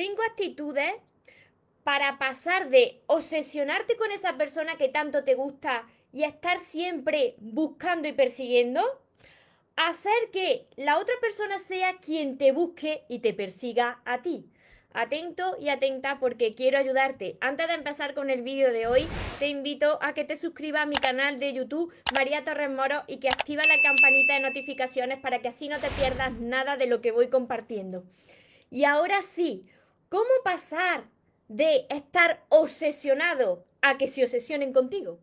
Cinco actitudes para pasar de obsesionarte con esa persona que tanto te gusta y estar siempre buscando y persiguiendo, a hacer que la otra persona sea quien te busque y te persiga a ti. Atento y atenta porque quiero ayudarte. Antes de empezar con el vídeo de hoy, te invito a que te suscribas a mi canal de YouTube María Torres Moro y que activa la campanita de notificaciones para que así no te pierdas nada de lo que voy compartiendo. Y ahora sí, ¿Cómo pasar de estar obsesionado a que se obsesionen contigo?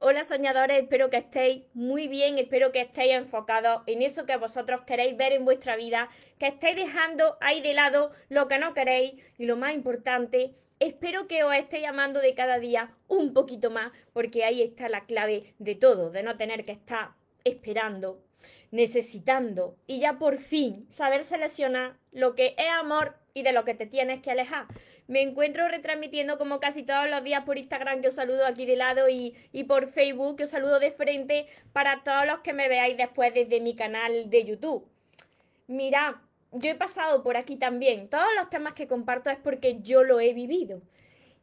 Hola soñadores, espero que estéis muy bien, espero que estéis enfocados en eso que vosotros queréis ver en vuestra vida, que estéis dejando ahí de lado lo que no queréis y lo más importante, espero que os estéis llamando de cada día un poquito más, porque ahí está la clave de todo, de no tener que estar esperando, necesitando y ya por fin saber seleccionar lo que es amor y de lo que te tienes que alejar. Me encuentro retransmitiendo como casi todos los días por Instagram, que os saludo aquí de lado, y, por Facebook, que os saludo de frente para todos los que me veáis después desde mi canal de YouTube. Mira, yo he pasado por aquí también. Todos los temas que comparto es porque yo lo he vivido.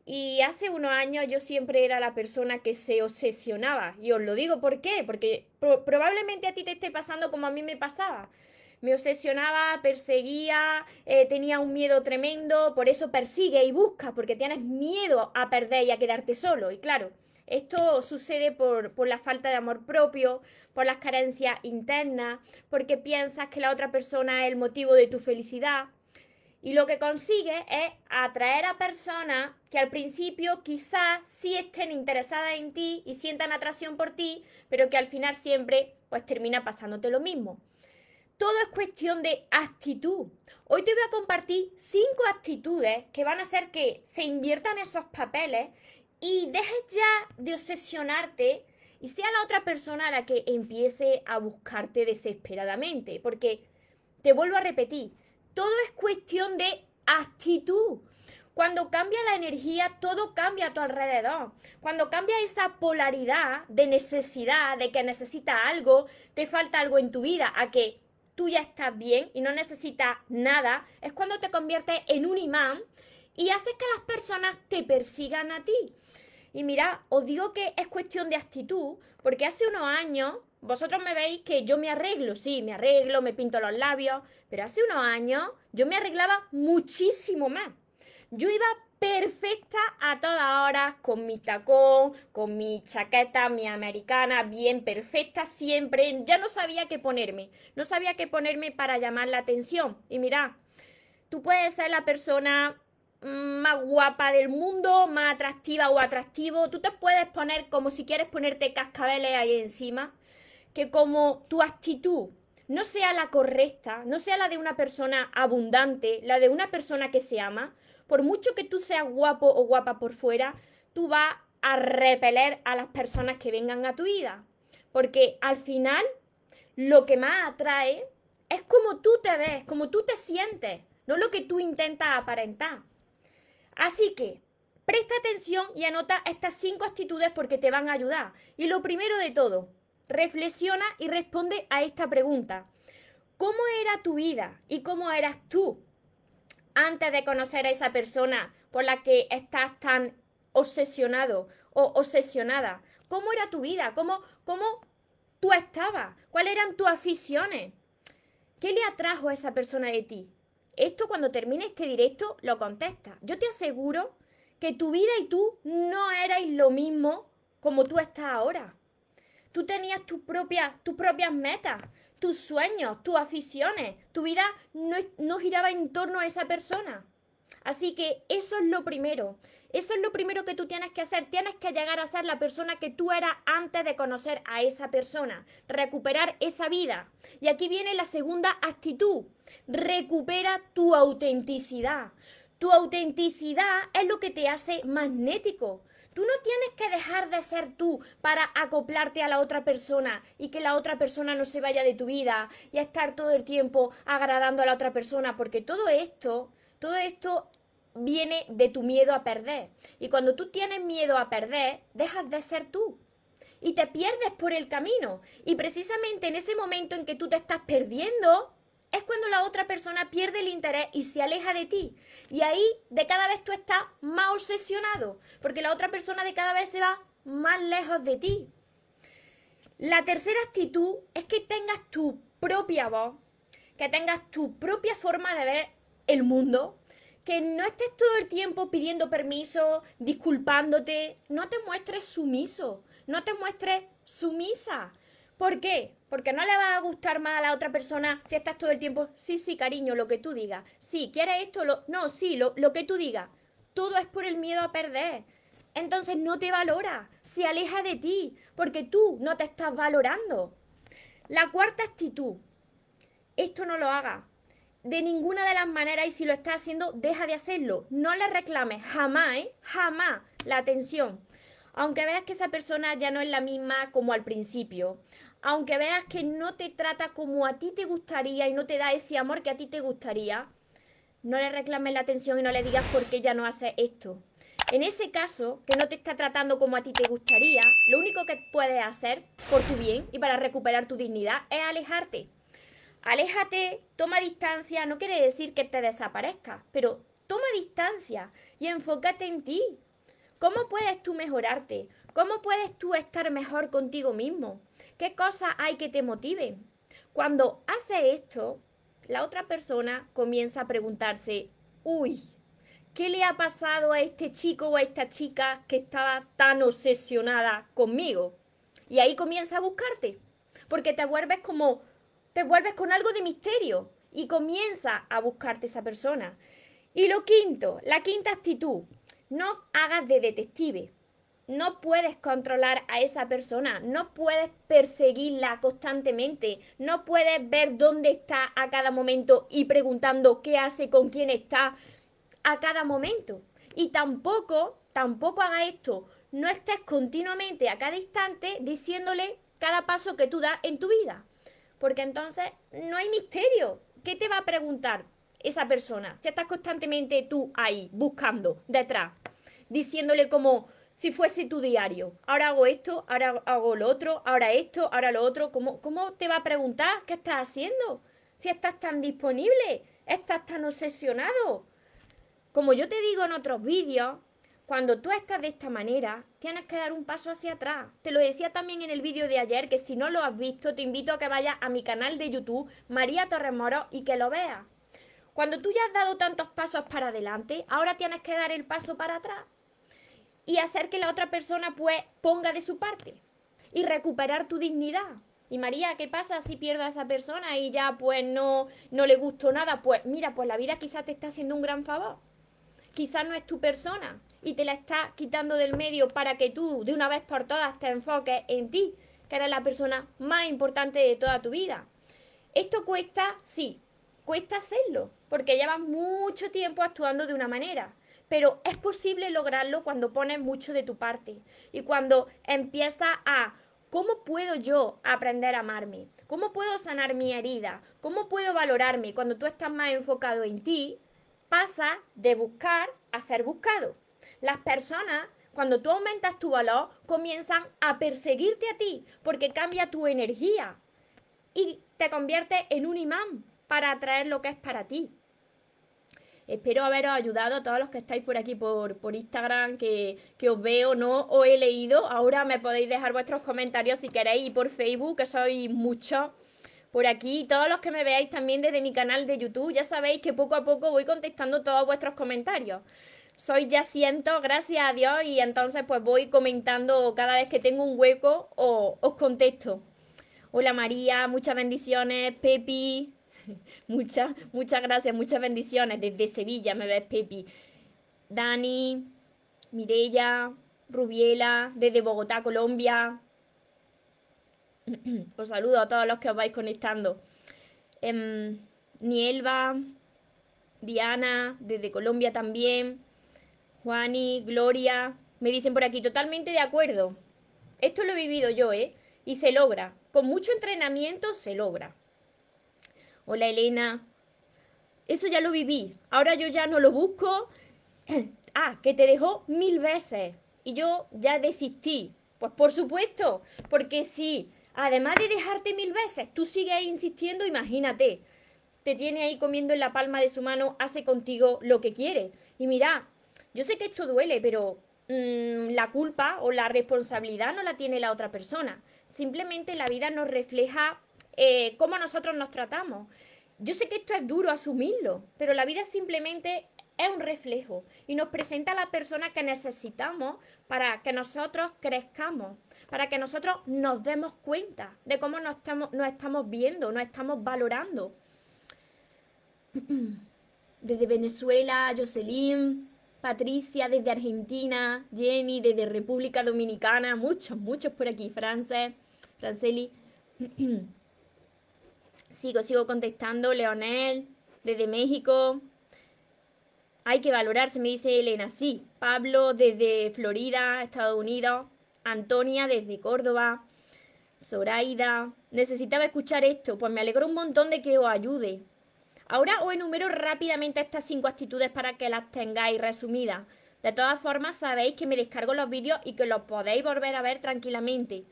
Y hace unos años yo siempre era la persona que se obsesionaba. Y os lo digo por qué, porque probablemente a ti te esté pasando como a mí me pasaba me obsesionaba, perseguía, eh, tenía un miedo tremendo, por eso persigue y busca, porque tienes miedo a perder y a quedarte solo. Y claro, esto sucede por, por, la falta de amor propio, por las carencias internas, porque piensas que la otra persona es el motivo de tu felicidad. Y lo que consigue es atraer a personas que al principio quizás sí estén interesadas en ti y sientan atracción por ti, pero que al final siempre pues termina pasándote lo mismo. Todo es cuestión de actitud. Hoy te voy a compartir cinco actitudes que van a hacer que se inviertan esos papeles y dejes ya de obsesionarte y sea la otra persona la que empiece a buscarte desesperadamente. Porque, te vuelvo a repetir, todo es cuestión de actitud. Cuando cambia la energía, todo cambia a tu alrededor. Cuando cambia esa polaridad de necesidad, de que necesitas algo, te falta algo en tu vida, a que tú ya estás bien y no necesitas nada, es cuando te conviertes en un imán y haces que las personas te persigan a ti. Y mira, os digo que es cuestión de actitud, porque hace unos años, vosotros me veis que yo me arreglo, sí, me arreglo, me pinto los labios, pero hace unos años yo me arreglaba muchísimo más. Yo iba perfecta a toda hora, con mi tacón, con mi chaqueta, mi americana, bien perfecta siempre. Ya no sabía qué ponerme, no sabía qué ponerme para llamar la atención. Y mira, tú puedes ser la persona más guapa del mundo, más atractiva o atractivo. Tú te puedes poner como si quieres ponerte cascabeles ahí encima, que como tu actitud no sea la correcta, no sea la de una persona abundante, la de una persona que se ama, por mucho que tú seas guapo o guapa por fuera, tú vas a repeler a las personas que vengan a tu vida. Porque al final, lo que más atrae es como tú te ves, como tú te sientes, no lo que tú intentas aparentar. Así que, presta atención y anota estas cinco actitudes porque te van a ayudar. Y lo primero de todo, reflexiona y responde a esta pregunta. ¿Cómo era tu vida y cómo eras tú antes de conocer a esa persona por la que estás tan obsesionado o obsesionada? ¿Cómo era tu vida? ¿Cómo, cómo tú estabas? ¿Cuáles eran tus aficiones? ¿Qué le atrajo a esa persona de ti? Esto cuando termine este directo lo contesta. Yo te aseguro que tu vida y tú no erais lo mismo como tú estás ahora. Tú tenías tus propias, tus propias metas, tus sueños, tus aficiones. Tu vida no, no giraba en torno a esa persona. Así que eso es lo primero. Eso es lo primero que tú tienes que hacer. Tienes que llegar a ser la persona que tú eras antes de conocer a esa persona. Recuperar esa vida. Y aquí viene la segunda actitud. Recupera tu autenticidad. Tu autenticidad es lo que te hace magnético. Tú no tienes que dejar de ser tú para acoplarte a la otra persona y que la otra persona no se vaya de tu vida y estar todo el tiempo agradando a la otra persona, porque todo esto, todo esto viene de tu miedo a perder. Y cuando tú tienes miedo a perder, dejas de ser tú. Y te pierdes por el camino. Y precisamente en ese momento en que tú te estás perdiendo, es cuando la otra persona pierde el interés y se aleja de ti. Y ahí de cada vez tú estás más obsesionado, porque la otra persona de cada vez se va más lejos de ti. La tercera actitud es que tengas tu propia voz, que tengas tu propia forma de ver el mundo, que no estés todo el tiempo pidiendo permiso, disculpándote, no te muestres sumiso, no te muestres sumisa. ¿Por qué? Porque no le va a gustar más a la otra persona si estás todo el tiempo, sí, sí, cariño, lo que tú digas. Sí, ¿quieres esto? Lo... No, sí, lo, lo que tú digas. Todo es por el miedo a perder. Entonces no te valora, se aleja de ti, porque tú no te estás valorando. La cuarta actitud, esto no lo haga de ninguna de las maneras y si lo estás haciendo, deja de hacerlo. No le reclames jamás, ¿eh? jamás la atención. Aunque veas que esa persona ya no es la misma como al principio, aunque veas que no te trata como a ti te gustaría y no te da ese amor que a ti te gustaría, no le reclames la atención y no le digas por qué ya no hace esto. En ese caso, que no te está tratando como a ti te gustaría, lo único que puedes hacer por tu bien y para recuperar tu dignidad es alejarte. Aléjate, toma distancia, no quiere decir que te desaparezcas, pero toma distancia y enfócate en ti. ¿Cómo puedes tú mejorarte? ¿Cómo puedes tú estar mejor contigo mismo? ¿Qué cosas hay que te motiven? Cuando hace esto, la otra persona comienza a preguntarse, uy, ¿qué le ha pasado a este chico o a esta chica que estaba tan obsesionada conmigo? Y ahí comienza a buscarte, porque te vuelves como, te vuelves con algo de misterio y comienza a buscarte esa persona. Y lo quinto, la quinta actitud, no hagas de detective. No puedes controlar a esa persona, no puedes perseguirla constantemente, no puedes ver dónde está a cada momento y preguntando qué hace, con quién está a cada momento. Y tampoco, tampoco haga esto, no estés continuamente a cada instante diciéndole cada paso que tú das en tu vida. Porque entonces no hay misterio. ¿Qué te va a preguntar? esa persona, si estás constantemente tú ahí, buscando, detrás, diciéndole como si fuese tu diario, ahora hago esto, ahora hago lo otro, ahora esto, ahora lo otro, ¿cómo, cómo te va a preguntar qué estás haciendo? Si estás tan disponible, estás tan obsesionado. Como yo te digo en otros vídeos, cuando tú estás de esta manera, tienes que dar un paso hacia atrás. Te lo decía también en el vídeo de ayer, que si no lo has visto, te invito a que vayas a mi canal de YouTube, María Torres Moro, y que lo veas. Cuando tú ya has dado tantos pasos para adelante, ahora tienes que dar el paso para atrás y hacer que la otra persona pues ponga de su parte y recuperar tu dignidad. Y María, ¿qué pasa si pierdo a esa persona y ya pues no, no le gustó nada? Pues mira, pues la vida quizás te está haciendo un gran favor. Quizás no es tu persona y te la está quitando del medio para que tú de una vez por todas te enfoques en ti, que eres la persona más importante de toda tu vida. Esto cuesta, sí, cuesta hacerlo, porque llevas mucho tiempo actuando de una manera. Pero es posible lograrlo cuando pones mucho de tu parte y cuando empiezas a ¿Cómo puedo yo aprender a amarme? ¿Cómo puedo sanar mi herida? ¿Cómo puedo valorarme? Cuando tú estás más enfocado en ti, pasa de buscar a ser buscado. Las personas, cuando tú aumentas tu valor, comienzan a perseguirte a ti porque cambia tu energía y te convierte en un imán para atraer lo que es para ti. Espero haberos ayudado a todos los que estáis por aquí por, por Instagram, que, que, os veo, no os he leído. Ahora me podéis dejar vuestros comentarios si queréis y por Facebook, que sois muchos por aquí. Todos los que me veáis también desde mi canal de YouTube, ya sabéis que poco a poco voy contestando todos vuestros comentarios. Soy ya cientos, gracias a Dios, y entonces pues voy comentando cada vez que tengo un hueco o os contesto. Hola María, muchas bendiciones, Pepi, muchas, muchas gracias, muchas bendiciones. Desde Sevilla me ves, Pepi. Dani, Mirella, Rubiela, desde Bogotá, Colombia. Os saludo a todos los que os vais conectando. Em, Nielva, Diana, desde Colombia también. Juani, Gloria. Me dicen por aquí, totalmente de acuerdo. Esto lo he vivido yo, ¿eh? Y se logra. Con mucho entrenamiento se logra. Hola Elena. Eso ya lo viví. Ahora yo ya no lo busco. ah, que te dejó mil veces. Y yo ya desistí. Pues por supuesto. Porque si, además de dejarte mil veces, tú sigues insistiendo, imagínate. te tiene ahí comiendo en la palma de su mano, hace contigo lo que quiere. Y mira, yo sé que esto duele, pero mm, la culpa o la responsabilidad no la tiene la otra persona. Simplemente la vida nos refleja eh, cómo nosotros nos tratamos. Yo sé que esto es duro asumirlo, pero la vida simplemente es un reflejo y nos presenta a la persona que necesitamos para que nosotros crezcamos, para que nosotros nos demos cuenta de cómo nos estamos, nos estamos viendo, nos estamos valorando. Desde Venezuela, Jocelyn, Patricia desde Argentina, Jenny desde República Dominicana, muchos, muchos por aquí, Frances, Franceli. sigo, sigo contestando, Leonel, desde México, hay que valorarse, me dice Elena. Sí, Pablo desde Florida, Estados Unidos. Antonia desde Córdoba. Zoraida. Necesitaba escuchar esto, pues me alegro un montón de que os ayude. Ahora os enumero rápidamente estas cinco actitudes para que las tengáis resumidas. De todas formas, sabéis que me descargo los vídeos y que los podéis volver a ver tranquilamente.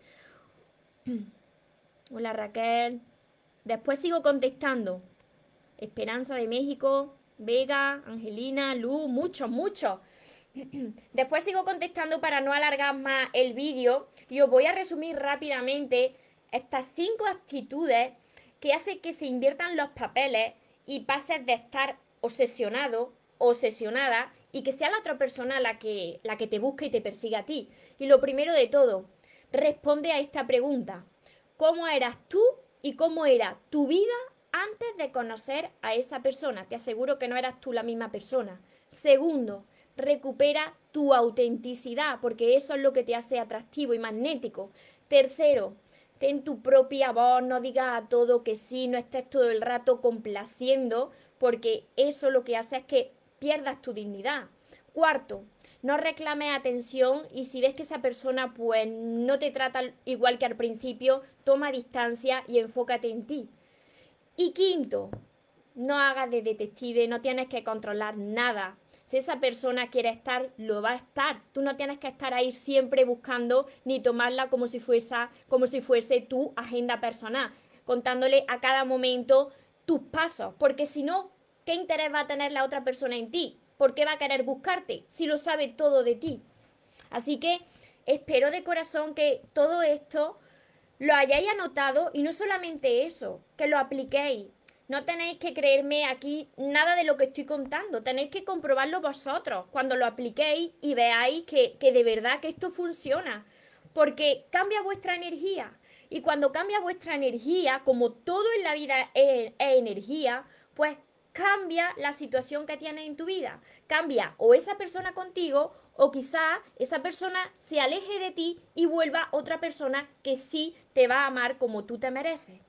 Hola Raquel. Después sigo contestando. Esperanza de México. Vega, Angelina, Lu, muchos, muchos. Después sigo contestando para no alargar más el vídeo y os voy a resumir rápidamente estas cinco actitudes que hacen que se inviertan los papeles y pases de estar obsesionado, obsesionada y que sea la otra persona la que, la que te busque y te persiga a ti. Y lo primero de todo, responde a esta pregunta. ¿Cómo eras tú y cómo era tu vida antes de conocer a esa persona. Te aseguro que no eras tú la misma persona. Segundo, recupera tu autenticidad, porque eso es lo que te hace atractivo y magnético. Tercero, ten tu propia voz, no digas a todo que sí, no estés todo el rato complaciendo, porque eso lo que hace es que pierdas tu dignidad. Cuarto, no reclames atención y si ves que esa persona pues no te trata igual que al principio, toma distancia y enfócate en ti. Y quinto, no hagas de detective, no tienes que controlar nada. Si esa persona quiere estar, lo va a estar. Tú no tienes que estar ahí siempre buscando ni tomarla como si fuese, como si fuese tu agenda personal, contándole a cada momento tus pasos, porque si no, ¿qué interés va a tener la otra persona en ti? ¿Por qué va a querer buscarte si lo sabe todo de ti? Así que espero de corazón que todo esto lo hayáis anotado y no solamente eso, que lo apliquéis. No tenéis que creerme aquí nada de lo que estoy contando, tenéis que comprobarlo vosotros cuando lo apliquéis y veáis que, de verdad que esto funciona, porque cambia vuestra energía. Y cuando cambia vuestra energía, como todo en la vida es, energía, pues cambia la situación que tienes en tu vida. Cambia o esa persona contigo o quizá esa persona se aleje de ti y vuelva otra persona que sí te va a amar como tú te mereces.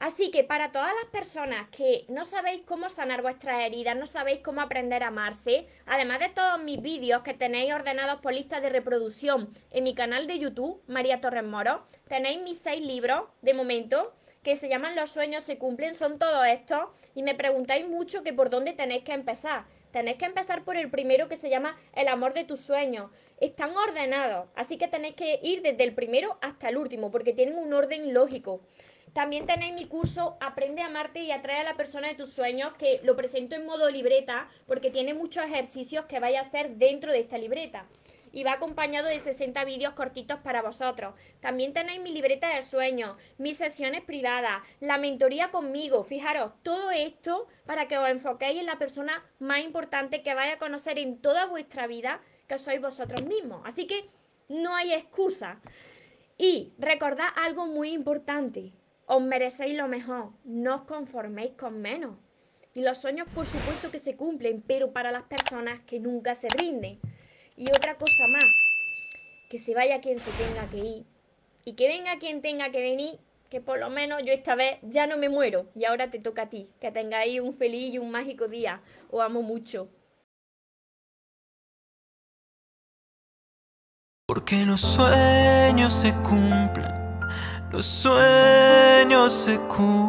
Así que para todas las personas que no sabéis cómo sanar vuestras heridas, no sabéis cómo aprender a amarse, además de todos mis vídeos que tenéis ordenados por lista de reproducción en mi canal de YouTube, María Torres Moro, tenéis mis seis libros de momento que se llaman Los sueños se cumplen, son todos estos y me preguntáis mucho que por dónde tenéis que empezar. Tenéis que empezar por el primero que se llama El amor de tus sueños. Están ordenados, así que tenéis que ir desde el primero hasta el último, porque tienen un orden lógico. También tenéis mi curso Aprende a amarte y atrae a la persona de tus sueños, que lo presento en modo libreta, porque tiene muchos ejercicios que vais a hacer dentro de esta libreta y va acompañado de 60 vídeos cortitos para vosotros. También tenéis mi libreta de sueños, mis sesiones privadas, la mentoría conmigo. Fijaros, todo esto para que os enfoquéis en la persona más importante que vais a conocer en toda vuestra vida, que sois vosotros mismos. Así que no hay excusa. Y recordad algo muy importante. Os merecéis lo mejor. No os conforméis con menos. Y los sueños, por supuesto, que se cumplen, pero para las personas que nunca se rinden. Y otra cosa más, que se vaya quien se tenga que ir. Y que venga quien tenga que venir, que por lo menos yo esta vez ya no me muero. Y ahora te toca a ti. Que tengáis un feliz y un mágico día. Os amo mucho. Porque los sueños se cumplen, los sueños se cumplen.